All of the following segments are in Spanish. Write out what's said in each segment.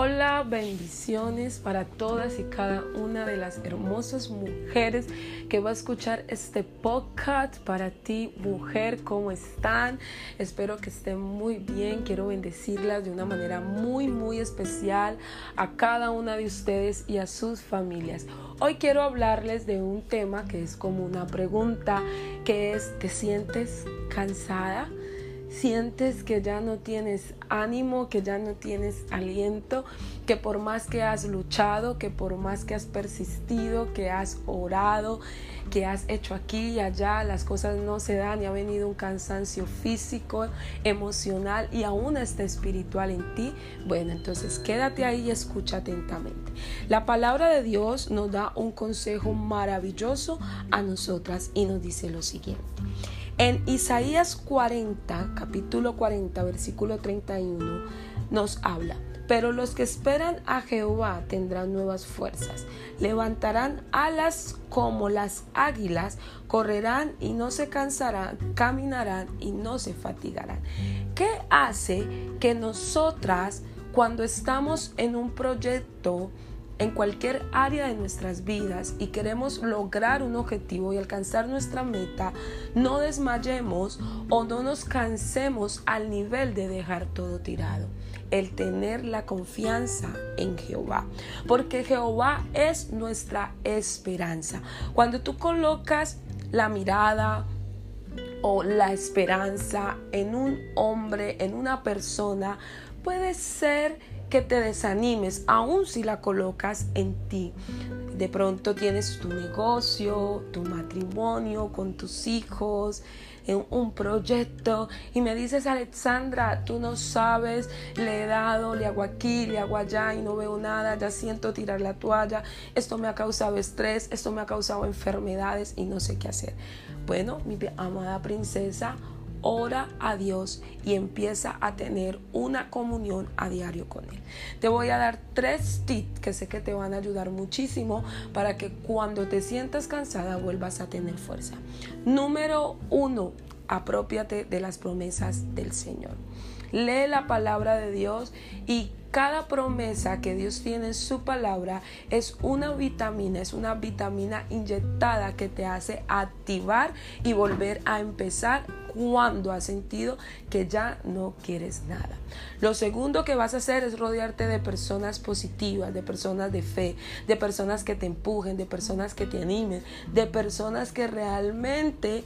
Hola, bendiciones para todas y cada una de las hermosas mujeres que va a escuchar este podcast. Para ti, mujer, ¿cómo están? Espero que estén muy bien. Quiero bendecirlas de una manera muy, muy especial a cada una de ustedes y a sus familias. Hoy quiero hablarles de un tema que es como una pregunta, que es, ¿te sientes cansada? Sientes que ya no tienes ánimo, que ya no tienes aliento, que por más que has luchado, que por más que has persistido, que has orado, que has hecho aquí y allá, las cosas no se dan y ha venido un cansancio físico, emocional y aún está espiritual en ti, bueno, entonces quédate ahí y escucha atentamente. La palabra de Dios nos da un consejo maravilloso a nosotras y nos dice lo siguiente. En Isaías 40, capítulo 40, versículo 31, nos habla, pero los que esperan a Jehová tendrán nuevas fuerzas, levantarán alas como las águilas, correrán y no se cansarán, caminarán y no se fatigarán. ¿Qué hace que nosotras, cuando estamos en un proyecto, en cualquier área de nuestras vidas y queremos lograr un objetivo y alcanzar nuestra meta, no desmayemos o no nos cansemos al nivel de dejar todo tirado. El tener la confianza en Jehová. Porque Jehová es nuestra esperanza. Cuando tú colocas la mirada, o la esperanza en un hombre, en una persona, puede ser que te desanimes, aun si la colocas en ti. De pronto tienes tu negocio, tu matrimonio con tus hijos, en un proyecto y me dices, Alexandra, tú no sabes, le he dado, le hago aquí, le hago allá y no veo nada, ya siento tirar la toalla, esto me ha causado estrés, esto me ha causado enfermedades y no sé qué hacer. Bueno, mi amada princesa, ora a Dios y empieza a tener una comunión a diario con Él. Te voy a dar tres tips que sé que te van a ayudar muchísimo para que cuando te sientas cansada vuelvas a tener fuerza. Número uno, apropiate de las promesas del Señor. Lee la palabra de Dios y cada promesa que Dios tiene en su palabra es una vitamina, es una vitamina inyectada que te hace activar y volver a empezar cuando has sentido que ya no quieres nada. Lo segundo que vas a hacer es rodearte de personas positivas, de personas de fe, de personas que te empujen, de personas que te animen, de personas que realmente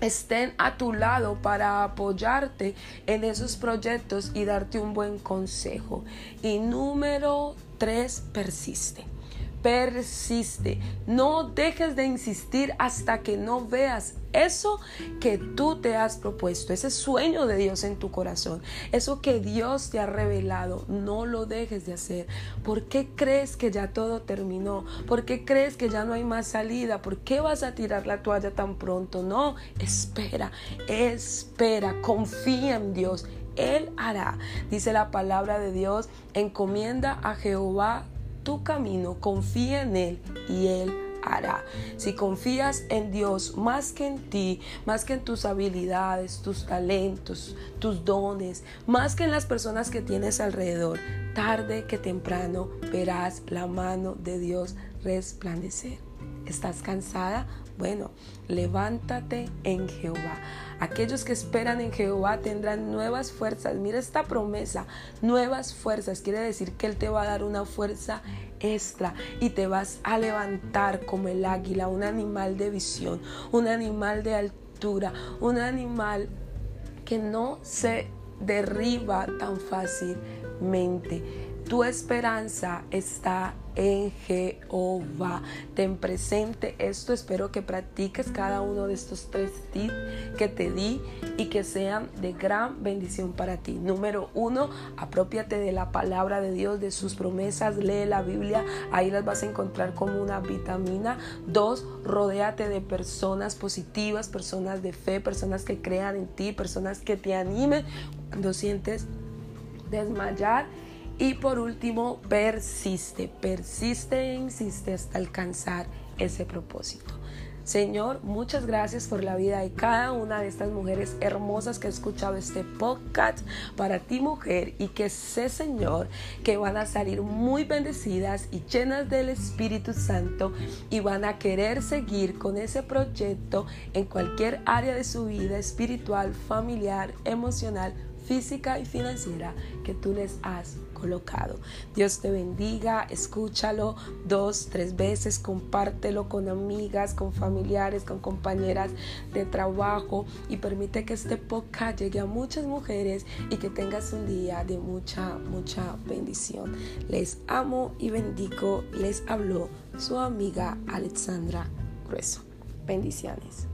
estén a tu lado para apoyarte en esos proyectos y darte un buen consejo. Y número tres, persiste persiste. No dejes de insistir hasta que no veas eso que tú te has propuesto, ese sueño de Dios en tu corazón, eso que Dios te ha revelado. No lo dejes de hacer. ¿Por qué crees que ya todo terminó? ¿Por qué crees que ya no hay más salida? ¿Por qué vas a tirar la toalla tan pronto? No, espera, espera, confía en Dios. Él hará, dice la palabra de Dios, encomienda a Jehová tu camino, confía en Él y Él hará. Si confías en Dios más que en ti, más que en tus habilidades, tus talentos, tus dones, más que en las personas que tienes alrededor, tarde que temprano verás la mano de Dios resplandecer. ¿Estás cansada? Bueno, levántate en Jehová. Aquellos que esperan en Jehová tendrán nuevas fuerzas. Mira esta promesa, nuevas fuerzas. Quiere decir que Él te va a dar una fuerza extra y te vas a levantar como el águila, un animal de visión, un animal de altura, un animal que no se derriba tan fácilmente. Tu esperanza está en Jehová. Ten presente esto. Espero que practiques cada uno de estos tres tips que te di y que sean de gran bendición para ti. Número uno, apropiate de la palabra de Dios, de sus promesas. Lee la Biblia. Ahí las vas a encontrar como una vitamina. Dos, rodéate de personas positivas, personas de fe, personas que crean en ti, personas que te animen cuando sientes desmayar y por último, persiste, persiste e insiste hasta alcanzar ese propósito. Señor, muchas gracias por la vida de cada una de estas mujeres hermosas que ha escuchado este podcast para ti mujer y que sé Señor que van a salir muy bendecidas y llenas del Espíritu Santo y van a querer seguir con ese proyecto en cualquier área de su vida espiritual, familiar, emocional, física y financiera que tú les has colocado. Dios te bendiga, escúchalo dos, tres veces, compártelo con amigas, con familiares, con compañeras de trabajo y permite que este podcast llegue a muchas mujeres y que tengas un día de mucha, mucha bendición. Les amo y bendigo. Les habló su amiga Alexandra Grueso. Bendiciones.